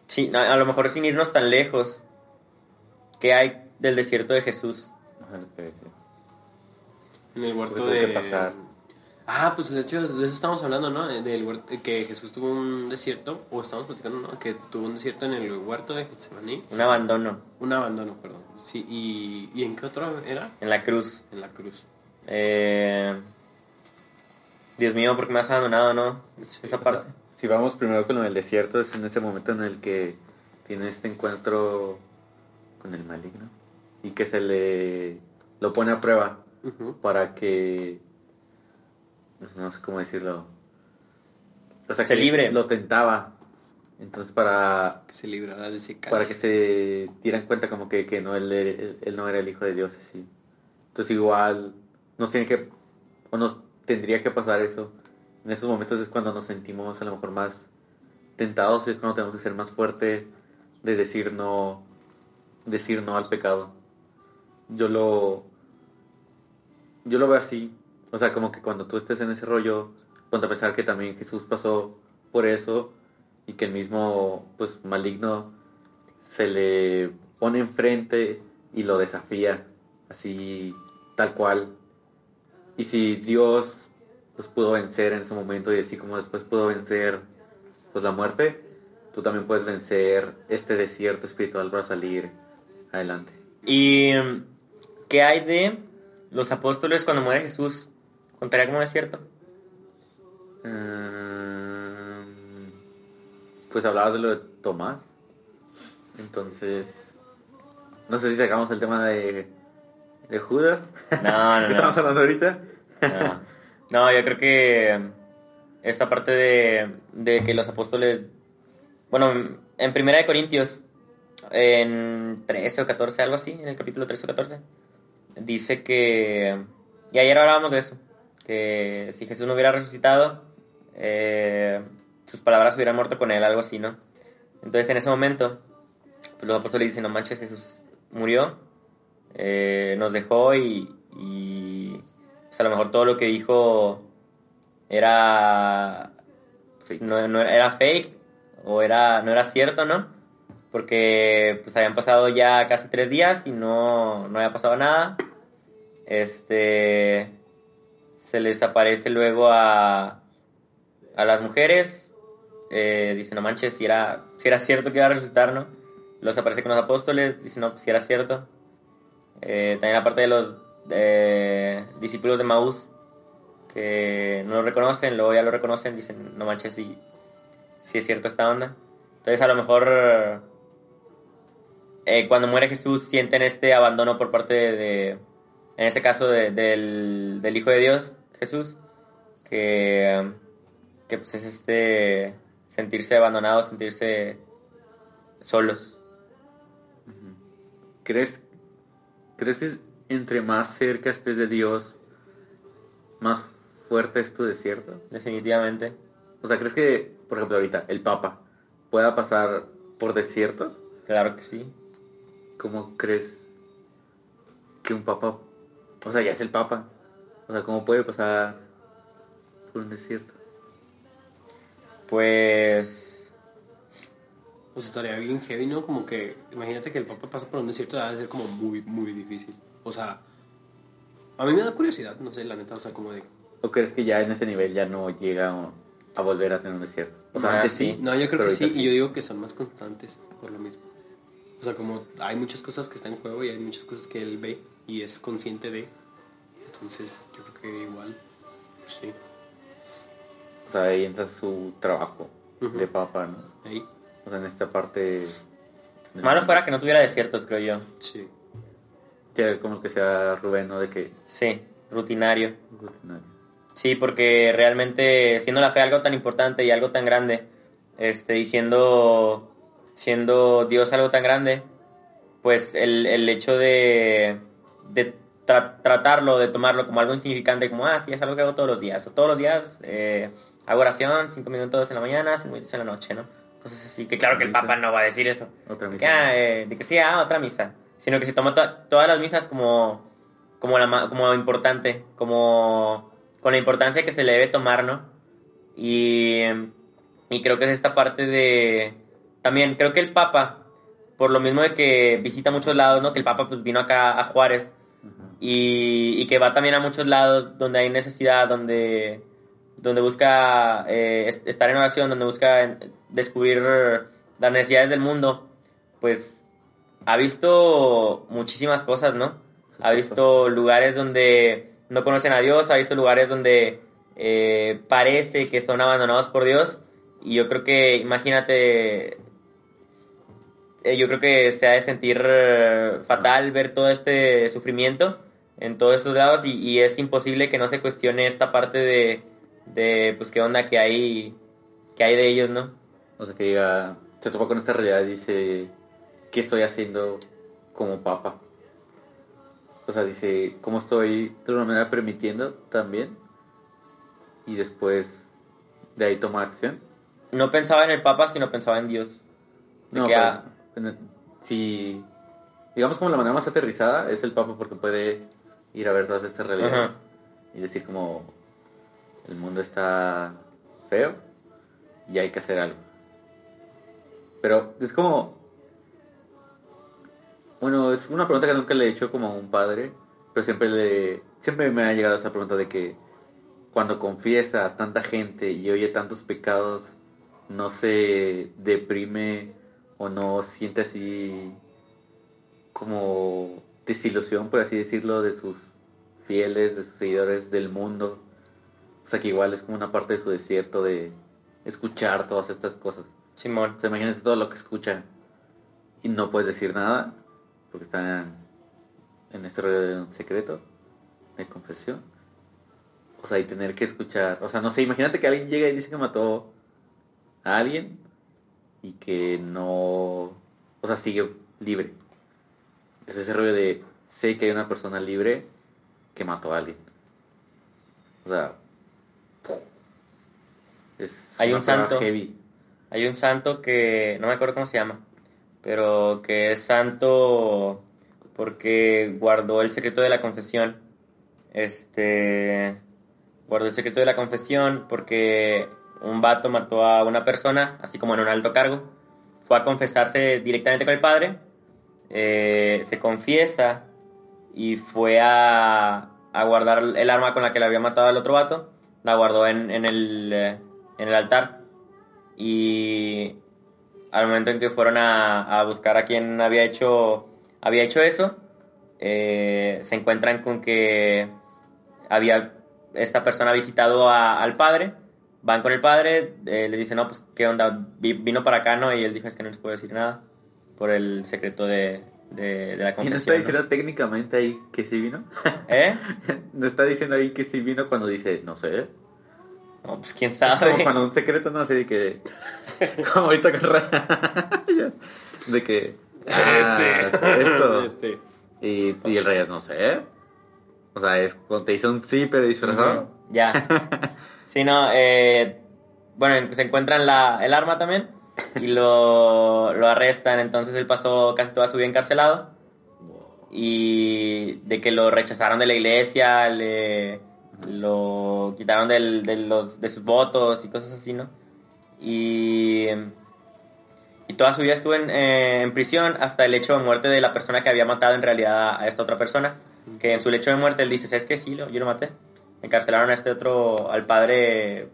sí, a a lo mejor sin irnos tan lejos, ¿qué hay del desierto de Jesús? Ajá, decía. En el huerto tuvo de... que pasar. Ah, pues de hecho de eso estamos hablando, ¿no? Del huerto, que Jesús tuvo un desierto, o estamos platicando, ¿no? Que tuvo un desierto en el huerto de Getsemaní. Un abandono Un abandono, perdón. Sí, y, ¿y en qué otro era? en la cruz. En la cruz. Eh, Dios mío, ¿por qué me has abandonado, no? Esa parte. Si vamos primero con lo del desierto, es en ese momento en el que tiene este encuentro con el maligno y que se le lo pone a prueba para que no sé cómo decirlo o sea, Se que libre. lo tentaba entonces para Que se librará de ese cáliz. para que se dieran cuenta como que, que no él, él- él no era el hijo de Dios así entonces igual nos tiene que o nos tendría que pasar eso. En esos momentos es cuando nos sentimos a lo mejor más tentados es cuando tenemos que ser más fuertes de decir no decir no al pecado. Yo lo yo lo veo así. O sea como que cuando tú estés en ese rollo cuando a pesar que también Jesús pasó por eso y que el mismo pues maligno se le pone enfrente y lo desafía así tal cual y si Dios pues pudo vencer en ese momento y así como después pudo vencer pues la muerte tú también puedes vencer este desierto espiritual para salir adelante ¿Y mm, qué hay de los apóstoles cuando muere Jesús? ¿Contaría como desierto? Ehm, pues hablabas de lo de Tomás entonces no sé si sacamos el tema de de Judas No, no, ¿Qué estamos no. hablando ahorita No. Yo creo que esta parte de, de que los apóstoles, bueno, en Primera de Corintios, en 13 o 14, algo así, en el capítulo 13 o 14, dice que, y ayer hablábamos de eso, que si Jesús no hubiera resucitado, eh, sus palabras hubieran muerto con él, algo así, ¿no? Entonces en ese momento, pues los apóstoles dicen, no manches, Jesús murió, eh, nos dejó y pues, a lo mejor todo lo que dijo era no, no era fake o era no era cierto, ¿no? Porque pues habían pasado ya casi tres días y no, no había pasado nada. Este se les aparece luego a, a las mujeres. Eh, dicen, no manches, si era, si era cierto que iba a resucitar, ¿no? Los aparece con los apóstoles, dicen, no, pues si era cierto. Eh, también la parte de los discípulos de Maús, que no lo reconocen, luego ya lo reconocen, dicen, no manches, si, si es cierto esta onda. Entonces a lo mejor eh, cuando muere Jesús sienten este abandono por parte de, en este caso, de- del, del Hijo de Dios, Jesús, que, que pues es este sentirse abandonados, sentirse solos. ¿Crees, ¿Crees que entre más cerca estés de Dios, más fuerte es tu desierto? Definitivamente. O sea, ¿crees que, por ejemplo, ahorita el Papa pueda pasar por desiertos? Claro que sí. ¿Cómo crees que un Papa, o sea, ya es el Papa? O sea, ¿cómo puede pasar por un desierto? Pues Pues estaría bien heavy, ¿no? Como que, imagínate que el Papa pasa por un desierto, debe ser como muy, muy difícil. O sea, a mí me da curiosidad, no sé, la neta, o sea, como de... ¿O crees que ya en ese nivel ya no llega a- a volver a tener un desierto? O sea, Ah, antes sí. No, yo creo que sí, y yo digo que son más constantes por lo mismo. O sea, como hay muchas cosas que están en juego y hay muchas cosas que él ve y es consciente de. Entonces, yo creo que igual, pues sí. O sea, ahí entra su trabajo de Papa, ¿no? Ahí, O sea, en esta parte... malo fuera que no tuviera desiertos, creo yo. sí. Que como que sea Rubén, ¿no? De que... Sí, rutinario. rutinario. Sí, porque realmente siendo la fe algo tan importante y algo tan grande, este, y siendo, siendo Dios algo tan grande, pues el, el hecho de, de tra- tratarlo, de tomarlo como algo insignificante, como, ah, sí, es algo que hago todos los días, o todos los días eh, hago oración, cinco minutos en la mañana, cinco minutos en la noche, ¿no? Cosas así, que claro que el. Papa no va a decir eso. Otra Que, misa. ah, eh, de que sí, ah, otra misa. Sino que se toma to- todas las misas como, como, la, como importante, como con la importancia que se le debe tomar, ¿no? Y, y creo que es esta parte de... También creo que el Papa, por lo mismo de que visita muchos lados, ¿no? Que el Papa pues vino acá a Juárez y, y que va también a muchos lados donde hay necesidad, donde, donde busca eh, es- estar en oración, donde busca descubrir las necesidades del mundo, pues ha visto muchísimas cosas, ¿no? Ha visto lugares donde no conocen a Dios, ha visto lugares donde eh, parece que son abandonados por Dios y yo creo que, imagínate, eh, yo creo que se ha de sentir eh, fatal ver todo este sufrimiento en todos estos lados y, y es imposible que no se cuestione esta parte de, de pues qué onda que hay que hay de ellos, ¿no? O sea, que diga, se topa con esta realidad y dice, ¿qué estoy haciendo como papa? O sea, dice, ¿cómo estoy de alguna manera permitiendo también? Y después de ahí toma acción. No pensaba en el Papa, sino pensaba en Dios. De No, que, pero, ah, en el- si, digamos como la manera más aterrizada es el papa porque puede ir a ver todas estas realidades Ajá. y decir como, el mundo está feo y hay que hacer algo. Pero es como... Bueno, es una pregunta que nunca le he hecho como a un padre, pero siempre le siempre me ha llegado esa pregunta de que cuando confiesa a tanta gente y oye tantos pecados, no se deprime o no siente así como desilusión, por así decirlo, de sus fieles, de sus seguidores del mundo. O sea que igual es como una parte de su desierto de escuchar todas estas cosas. Simón. O sea, imagínate todo lo que escucha y no puedes decir nada porque están en este rollo de un secreto, de confesión. O sea, y tener que escuchar. O sea, no sé, imagínate que alguien llega y dice que mató a alguien y que no. O sea, sigue libre. Es ese rollo de. Sé que hay una persona libre que mató a alguien. O sea. Es Hay un santo. heavy. Hay un santo que no me acuerdo cómo se llama, pero que es santo porque guardó el secreto de la confesión. Este guardó el secreto de la confesión porque un vato mató a una persona, así como en un alto cargo. Fue a confesarse directamente con el padre, eh, se confiesa y fue a, a guardar el arma con la que le había matado al otro vato. La guardó en, en el, eh, en el altar y al momento en que fueron a, a buscar a quien había hecho, había hecho eso, eh, se encuentran con que había esta persona visitado a- al padre, van con el padre, eh, les dicen, no, pues, ¿qué onda? Vi- Vino para acá, ¿no? Y él dijo, es que no les puedo decir nada por el secreto de, de, de la ¿Y no confesión. está ¿no? diciendo técnicamente ahí que sí vino? ¿Eh? ¿No está diciendo ahí que sí vino cuando dice, no sé? No, pues quién Es como sabe. cuando un secreto, no sé, de que... Como ahorita con rayas. De que... ah, esto. Este. Y, y el rayas, no sé. O sea, es cuando te dice un sí, pero disfrazado. Ya. Sí, no, eh, bueno, se encuentran la, el arma también y lo, lo arrestan, entonces él pasó casi toda su vida encarcelado y de que lo rechazaron de la iglesia, le, lo quitaron del- de, los, de sus votos y cosas así, ¿no? Y, y toda su vida estuvo en, eh, en prisión hasta el hecho de muerte de la persona que había matado en realidad a esta otra persona, que en su lecho de muerte él dice, es que sí, lo- yo lo maté. Encarcelaron a este otro, al padre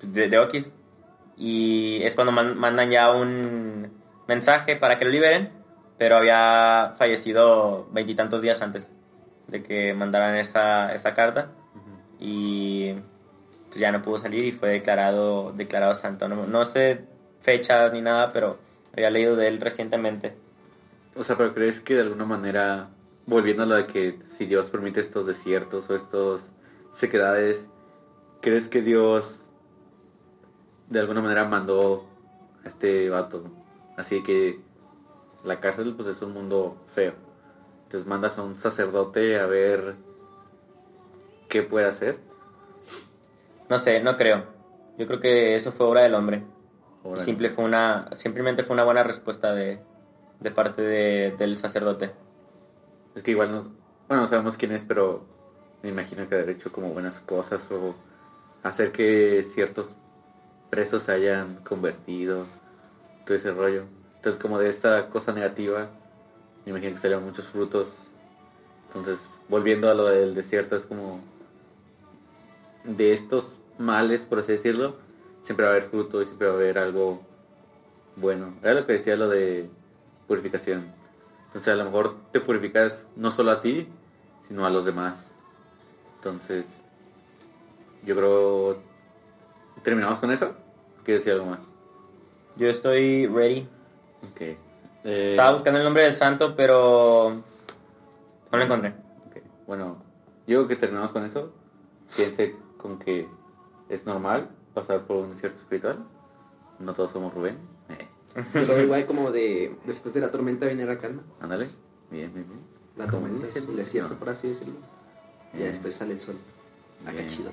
de, de Okis. Y es cuando man- mandan ya un mensaje para que lo liberen, pero había fallecido veintitantos días antes de que mandaran esa, esa carta. Y pues ya no pudo salir y fue declarado, declarado santo. No, no sé fechas ni nada, pero había leído de él recientemente. O sea, pero crees que de alguna manera, volviendo a lo de que si Dios permite estos desiertos o estos sequedades, ¿crees que Dios de alguna manera mandó a este vato? Así que la cárcel pues es un mundo feo. Entonces mandas a un sacerdote a ver qué puede hacer. No sé, no creo. Yo creo que eso fue obra del hombre. Órale. Simple fue una, simplemente fue una buena respuesta de, de parte de- del sacerdote. Es que igual nos... Bueno, no sabemos quién es, pero me imagino que haber hecho como buenas cosas o hacer que ciertos presos se hayan convertido, todo ese rollo. Entonces como de esta cosa negativa, me imagino que salieron muchos frutos. Entonces, volviendo a lo del desierto, es como de estos males, por así decirlo, siempre va a haber fruto y siempre va a haber algo bueno. Era lo que decía lo de purificación. Entonces a lo mejor te purificas no solo a ti, sino a los demás. Entonces, yo creo... ¿Terminamos con eso? ¿Quieres decir algo más? Yo estoy ready. Ok. Eh, Estaba buscando el nombre del santo, pero no lo encontré. ok. Bueno, yo creo que terminamos con eso. Piense con que es normal pasar por un desierto espiritual. No todos somos Rubén. Eh, Pero igual como de después de la tormenta viene la calma. ándale. Bien, bien, bien. La tormenta es el desierto, por así decirlo. Y después sale el sol. Acá Bien. chido.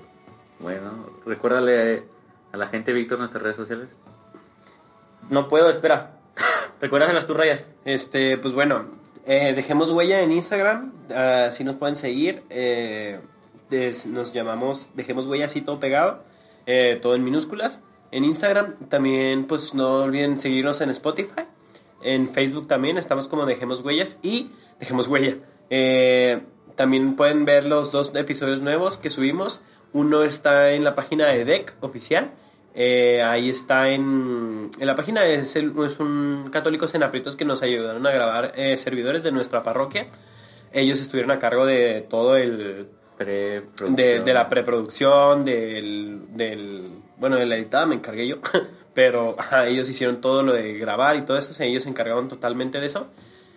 Bueno, recuérdale a la gente, Víctor, nuestras redes sociales. No puedo, espera. ¿Recuerdas las tus rayas? Este, pues bueno, eh, dejemos huella en Instagram, así nos pueden seguir. eh, nos llamamos Dejemos huella así todo pegado, eh, todo en minúsculas. En Instagram también, pues no olviden seguirnos en Spotify. En Facebook también estamos como Dejemos Huellas y Dejemos Huella. Eh, también pueden ver los dos episodios nuevos que subimos. Uno está en la página de DEC oficial. Eh, ahí está en, en la página, es, es un católicos en aprietos que nos ayudaron a grabar eh, servidores de nuestra parroquia. Ellos estuvieron a cargo de todo el, de, de la preproducción, del, del, bueno, de la editada me encargué yo, pero ellos hicieron todo lo de grabar y todo eso, o sea, ellos se encargaron totalmente de eso.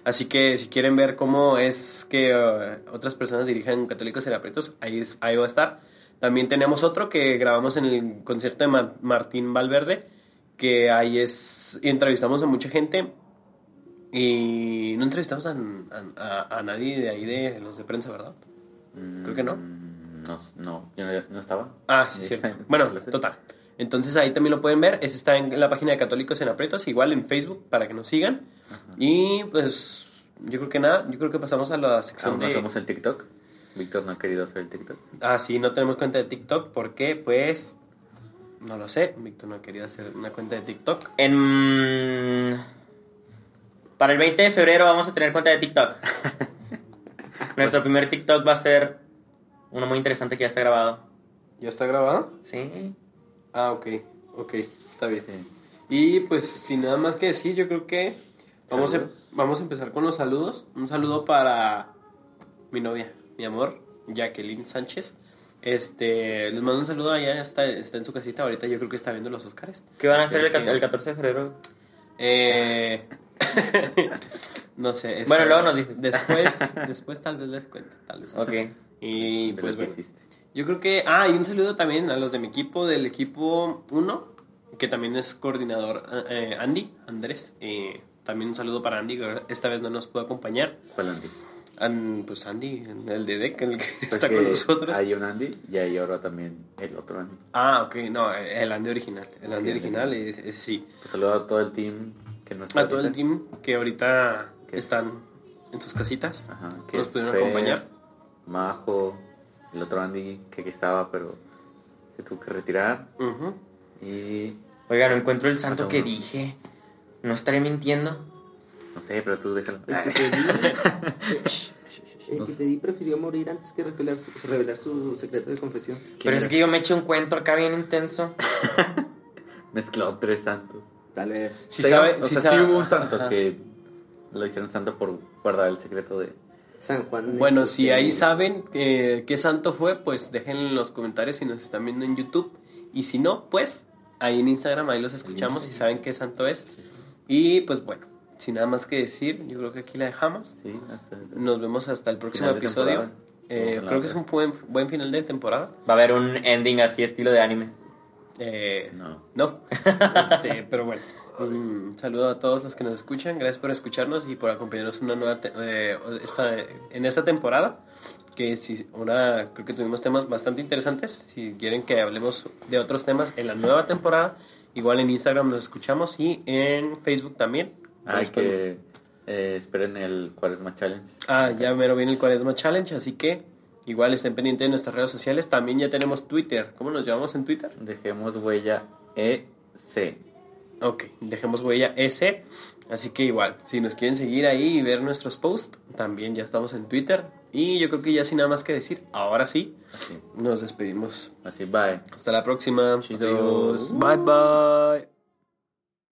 Así que si quieren ver cómo es que eh, otras personas dirigen Católicos en Aprietos, ahí, es- ahí va a estar. También tenemos otro que grabamos en el concierto de Ma- Martín Valverde, que ahí es, entrevistamos a mucha gente y no entrevistamos a- a- a nadie de ahí de los de prensa, ¿verdad? Creo que no. Mm, No, no, yo no, no estaba. Ah, sí, Bueno, total. Entonces ahí también lo pueden ver. Ese está en la página de Católicos en Aprietos, igual en Facebook para que nos sigan. Y pues yo creo que nada, yo creo que pasamos a la sección Aún no de... hacemos el TikTok. Víctor no ha querido hacer el TikTok. Ah, sí, no tenemos cuenta de TikTok porque pues... No lo sé, Víctor no ha querido hacer una cuenta de TikTok. En... Para el 20 de febrero vamos a tener cuenta de TikTok. Nuestro primer TikTok va a ser uno muy interesante que ya está grabado. ¿Ya está grabado? Sí. Ah, ok, ok, está bien. Sí. Y pues sin nada más que decir, yo creo que vamos a, Saludos. vamos a empezar con los saludos. Un saludo para mi novia, mi amor, Jacqueline Sánchez. Este, les mando un saludo allá, está, está en su casita, ahorita yo creo que está viendo los Oscars. ¿Qué van a hacer el, el 14 de febrero? Eh, no sé. Bueno, luego nos dices. Después, después tal vez les cuento, tal vez. Ok. Y pues bueno. Yo creo que. Ah, y un saludo también a los de mi equipo, del equipo 1, que también es coordinador eh, Andy, Andrés. eh, también un saludo para Andy, que esta vez no nos pudo acompañar. ¿Cuál Andy? An- pues Andy, el de DEC, el que Pues está que con nosotros. Hay un Andy y hay ahora también el otro Andy. Ah, ok, no, el Andy original. El Andy original, ese, ese sí. Pues saludo a todo el team que no está A todo el ahorita. team que ahorita Que- están en sus casitas. Ajá, que nos pudieron Fer, acompañar. Majo, el otro Andy que aquí estaba, pero se tuvo que retirar. Ujú. Y Oiga, no encuentro el santo que dije. ¿No estaré mintiendo? no sé, pero tú déjalo. El que te di, el que te di prefirió morir antes que revelar su, revelar su secreto de confesión. Pero es que yo me eché un cuento acá bien intenso. Mezcló tres santos. Tal vez. Si Sí, sabe, o si sea, sabe- sí hubo un santo Ajá. que lo hicieron santo por guardar el secreto de... San Juan. Bueno, si ahí saben eh, qué santo fue, pues déjenlo en los comentarios si nos están viendo en YouTube. Y si no, pues ahí en Instagram, ahí los escuchamos y saben qué santo es. Y pues bueno, sin nada más que decir, yo creo que aquí la dejamos. Sí, hasta... Nos vemos hasta el próximo episodio. Eh, creo que es un buen, buen final de temporada. Va a haber un ending así estilo de anime. Eh, No. No, Este, pero bueno. Un saludo a todos los que nos escuchan. Gracias por escucharnos y por acompañarnos en una nueva eh, esta, en esta temporada. Que si ahora creo que tuvimos temas bastante interesantes. Si quieren que hablemos de otros temas en la nueva temporada, igual en Instagram nos escuchamos y en Facebook también. Pueden- que eh, esperen el Cuaresma Challenge. Ah, ya mero viene el Cuaresma Challenge, así que igual estén pendientes de nuestras redes sociales. También ya tenemos Twitter. ¿Cómo nos llamamos en Twitter? Dejemos huella EC. Ok, dejemos huella S. Así que igual, si nos quieren seguir ahí y ver nuestros posts, también ya estamos en Twitter. Y yo creo que ya sin nada más que decir, ahora sí, Así, nos despedimos. así, bye. Hasta la próxima. Chido. Adiós. Bye bye.